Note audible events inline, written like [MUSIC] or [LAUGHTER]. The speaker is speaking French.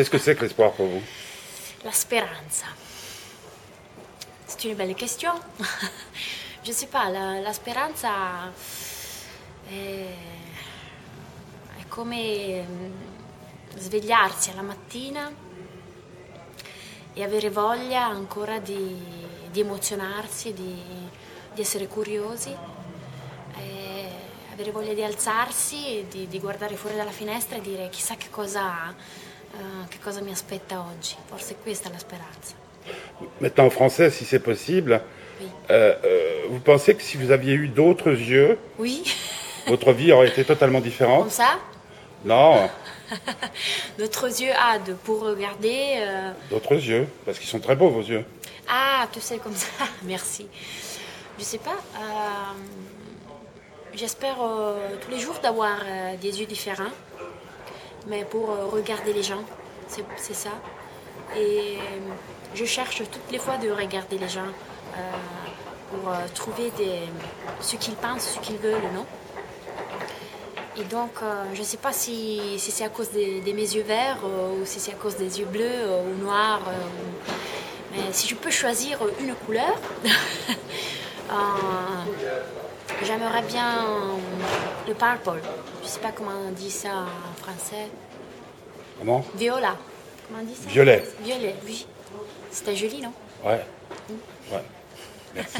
Qu'est-ce que c'est que l'espoir pour vous La speranza. C'est une belle question. [LAUGHS] Je sais pas, la, la speranza è, è come mm, svegliarsi alla mattina e avere voglia ancora di, di emozionarsi, di, di essere curiosi, e avere voglia di alzarsi, di, di guardare fuori dalla finestra e dire chissà che cosa, eh, che cosa mi aspetta oggi? Forse questa è la speranza. Maintenant en français, si c'est possible, Oui. euh, euh, vous pensez que si vous aviez eu d'autres yeux, Oui, votre vie aurait été totalement différente? Comme ça, Non, [LAUGHS] notre yeux a de pour regarder. euh, d'autres yeux, parce qu'ils sont très beaux vos yeux. Ah, tu sais, comme ça, [LAUGHS] merci. Je sais pas. euh, J'espère euh, tous les jours d'avoir euh, des yeux différents, mais pour euh, regarder les gens, c'est ça. Et euh, je cherche toutes les fois de regarder les gens euh, pour trouver ce qu'ils pensent, ce qu'ils veulent, non? Et donc, je ne sais pas si, c'est à cause de, mes yeux verts ou si c'est à cause des yeux bleus ou noirs. mais si je peux choisir une couleur, [LAUGHS] j'aimerais bien le purple. Je ne sais pas comment on dit ça en français. Comment? Viola. Comment on dit ça? Violet. Violet, oui. C'était joli, non? Ouais. Ouais. Merci.